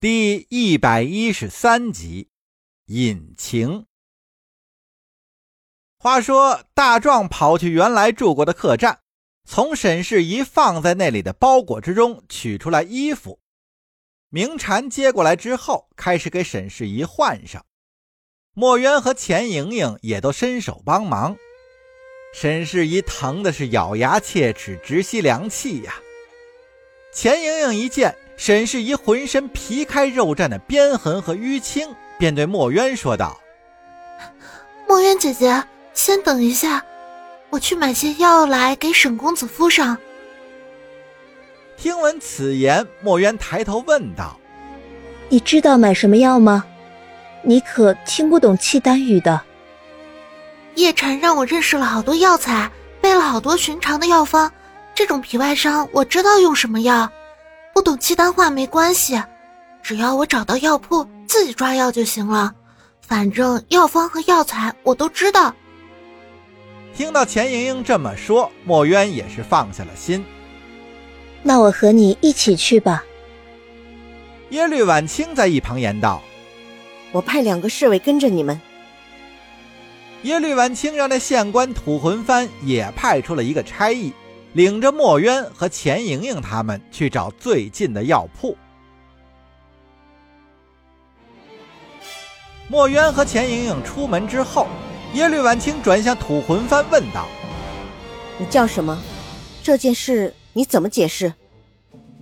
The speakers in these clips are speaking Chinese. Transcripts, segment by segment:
第一百一十三集，隐情。话说，大壮跑去原来住过的客栈，从沈世宜放在那里的包裹之中取出来衣服。明禅接过来之后，开始给沈世宜换上。墨渊和钱莹莹也都伸手帮忙。沈世宜疼的是咬牙切齿，直吸凉气呀。钱莹莹一见。沈世宜浑身皮开肉绽的鞭痕和淤青，便对墨渊说道：“墨渊姐姐，先等一下，我去买些药来给沈公子敷上。”听闻此言，墨渊抬头问道：“你知道买什么药吗？你可听不懂契丹语的？”叶禅让我认识了好多药材，背了好多寻常的药方。这种皮外伤，我知道用什么药。不懂契丹话没关系，只要我找到药铺，自己抓药就行了。反正药方和药材我都知道。听到钱莹莹这么说，墨渊也是放下了心。那我和你一起去吧。耶律婉清在一旁言道：“我派两个侍卫跟着你们。”耶律婉清让那县官吐魂幡也派出了一个差役。领着墨渊和钱莹莹他们去找最近的药铺。墨渊和钱莹莹出门之后，耶律婉清转向吐魂幡问道：“你叫什么？这件事你怎么解释？”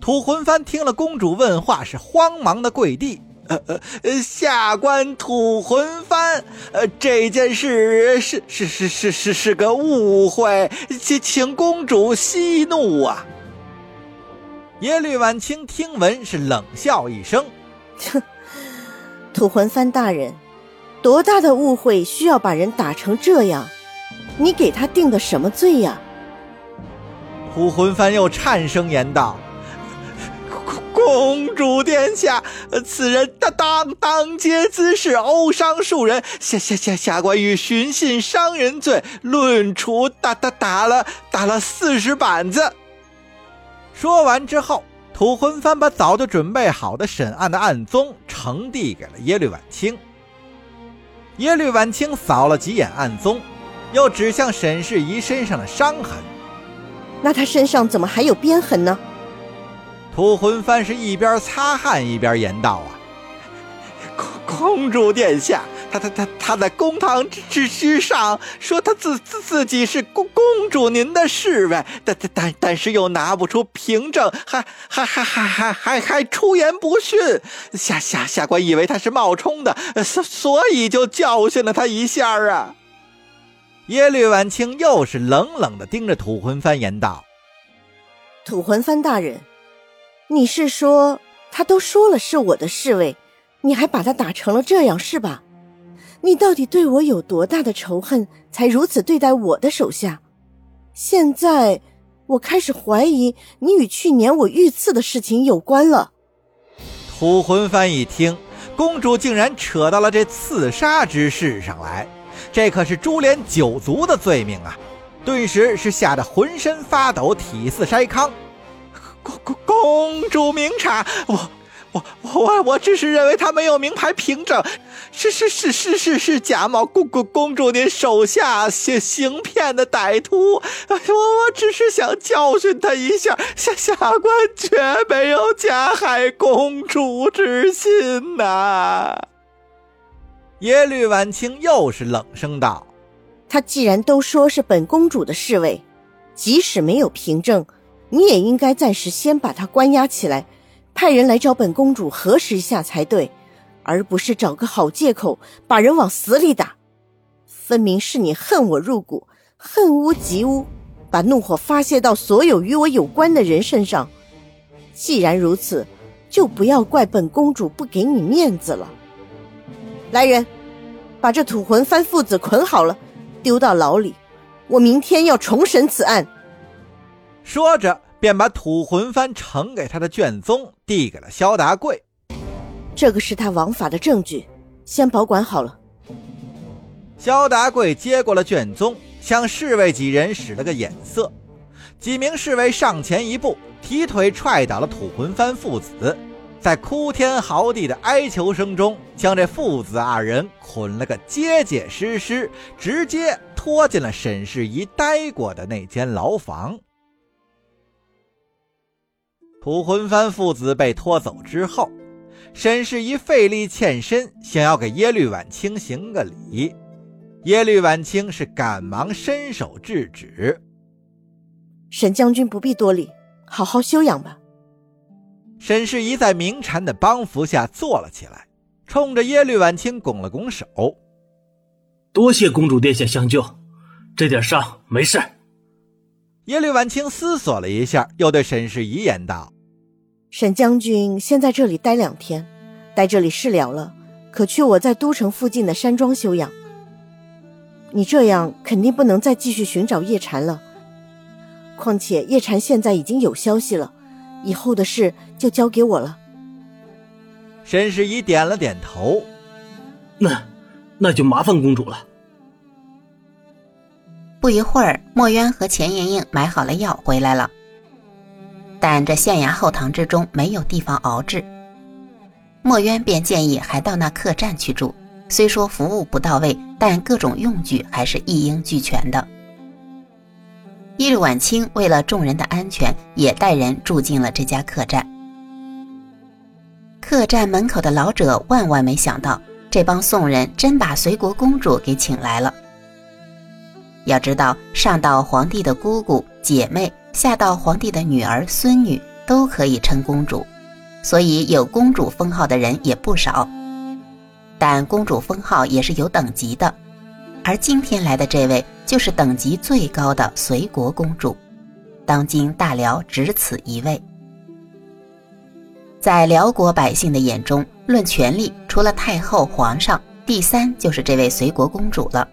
吐魂幡听了公主问话，是慌忙的跪地。呃呃，下官吐魂幡，呃，这件事是是是是是是个误会，请请公主息怒啊！耶律婉清听闻是冷笑一声，哼，吐魂幡大人，多大的误会需要把人打成这样？你给他定的什么罪呀？吐魂幡又颤声言道。公主殿下，此人当当当街滋事，殴伤数人，下下下下官与寻衅伤人罪，论处打打打了打了四十板子。说完之后，吐魂幡把早就准备好的审案的案宗呈递给了耶律婉清。耶律婉清扫了几眼案宗，又指向沈世宜身上的伤痕。那他身上怎么还有鞭痕呢？吐魂幡是一边擦汗一边言道：“啊，公公主殿下，他他他他在公堂之之上说他自自自己是公公主您的侍卫，但但但但是又拿不出凭证，还还还还还还还出言不逊。下下下官以为他是冒充的，所所以就教训了他一下啊。”耶律婉清又是冷冷的盯着吐魂幡言道：“吐魂幡大人。”你是说他都说了是我的侍卫，你还把他打成了这样是吧？你到底对我有多大的仇恨，才如此对待我的手下？现在我开始怀疑你与去年我遇刺的事情有关了。吐魂幡一听，公主竟然扯到了这刺杀之事上来，这可是株连九族的罪名啊！顿时是吓得浑身发抖，体似筛糠。公公公主明察，我我我我只是认为他没有名牌凭证，是是是是是是假冒公公公主您手下行行骗的歹徒，我我只是想教训他一下，下下官绝没有加害公主之心呐。耶律婉清又是冷声道：“他既然都说是本公主的侍卫，即使没有凭证。”你也应该暂时先把他关押起来，派人来找本公主核实一下才对，而不是找个好借口把人往死里打。分明是你恨我入骨，恨屋及乌，把怒火发泄到所有与我有关的人身上。既然如此，就不要怪本公主不给你面子了。来人，把这土魂幡父子捆好了，丢到牢里。我明天要重审此案。说着，便把吐魂幡呈给他的卷宗递给了萧达贵。这个是他王法的证据，先保管好了。萧达贵接过了卷宗，向侍卫几人使了个眼色。几名侍卫上前一步，提腿踹倒了吐魂幡父子。在哭天嚎地的哀求声中，将这父子二人捆了个结结实实，直接拖进了沈世宜待过的那间牢房。土魂幡父子被拖走之后，沈世宜费力欠身，想要给耶律婉清行个礼。耶律婉清是赶忙伸手制止：“沈将军不必多礼，好好休养吧。”沈世宜在明禅的帮扶下坐了起来，冲着耶律婉清拱了拱手：“多谢公主殿下相救，这点伤没事。”耶律婉清思索了一下，又对沈世宜言道：“沈将军先在这里待两天，待这里事了了，可去我在都城附近的山庄休养。你这样肯定不能再继续寻找叶禅了，况且叶禅现在已经有消息了。”以后的事就交给我了。沈世宜点了点头，那那就麻烦公主了。不一会儿，墨渊和钱莹莹买好了药回来了，但这县衙后堂之中没有地方熬制，墨渊便建议还到那客栈去住。虽说服务不到位，但各种用具还是一应俱全的。一日晚清为了众人的安全，也带人住进了这家客栈。客栈门口的老者万万没想到，这帮宋人真把随国公主给请来了。要知道，上到皇帝的姑姑、姐妹，下到皇帝的女儿、孙女，都可以称公主，所以有公主封号的人也不少。但公主封号也是有等级的。而今天来的这位就是等级最高的随国公主，当今大辽只此一位。在辽国百姓的眼中，论权力，除了太后、皇上，第三就是这位随国公主了。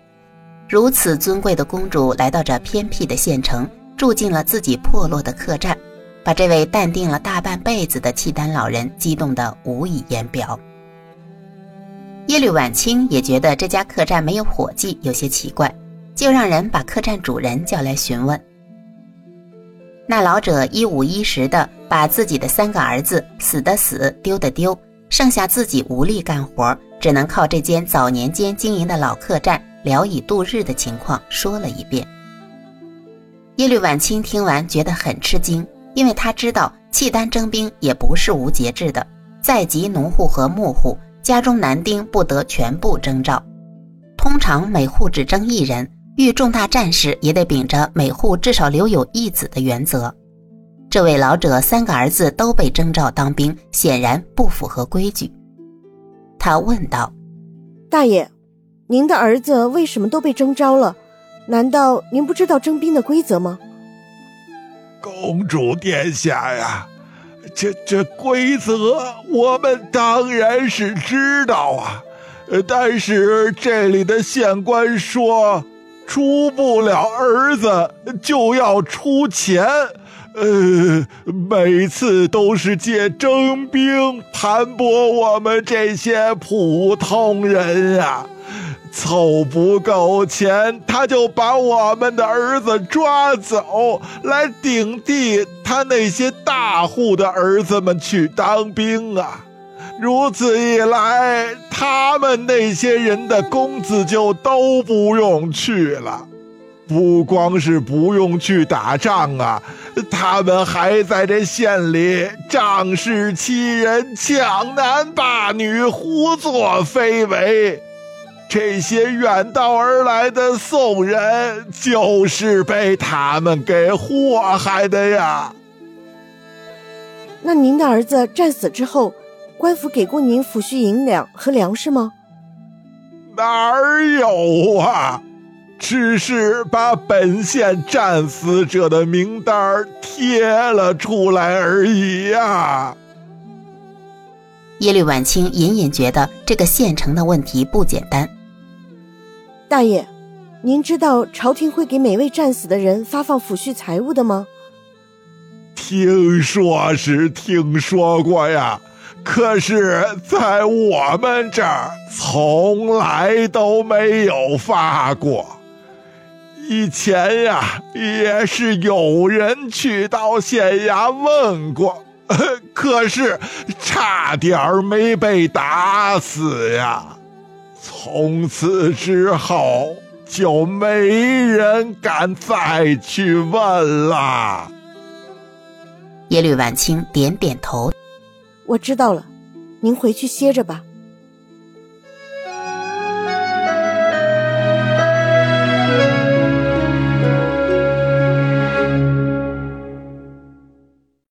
如此尊贵的公主来到这偏僻的县城，住进了自己破落的客栈，把这位淡定了大半辈子的契丹老人激动得无以言表。耶律婉清也觉得这家客栈没有伙计，有些奇怪，就让人把客栈主人叫来询问。那老者一五一十的把自己的三个儿子死的死，丢的丢，剩下自己无力干活，只能靠这间早年间经营的老客栈聊以度日的情况说了一遍。耶律婉清听完觉得很吃惊，因为他知道契丹征兵也不是无节制的，在籍农户和牧户。家中男丁不得全部征召，通常每户只征一人。遇重大战事也得秉着每户至少留有一子的原则。这位老者三个儿子都被征召当兵，显然不符合规矩。他问道：“大爷，您的儿子为什么都被征召了？难道您不知道征兵的规则吗？”公主殿下呀。这这规则我们当然是知道啊，但是这里的县官说，出不了儿子就要出钱，呃，每次都是借征兵盘剥我们这些普通人啊。凑不够钱，他就把我们的儿子抓走，来顶替他那些大户的儿子们去当兵啊！如此一来，他们那些人的工资就都不用去了。不光是不用去打仗啊，他们还在这县里仗势欺人、抢男霸女、胡作非为。这些远道而来的宋人，就是被他们给祸害的呀。那您的儿子战死之后，官府给过您抚恤银两和粮食吗？哪儿有啊？只是把本县战死者的名单贴了出来而已呀。耶律婉清隐隐觉得这个县城的问题不简单。大爷，您知道朝廷会给每位战死的人发放抚恤财物的吗？听说是听说过呀，可是在我们这儿从来都没有发过。以前呀，也是有人去到县衙问过，可是差点没被打死呀。从此之后，就没人敢再去问了。耶律婉清点点头，我知道了，您回去歇着吧。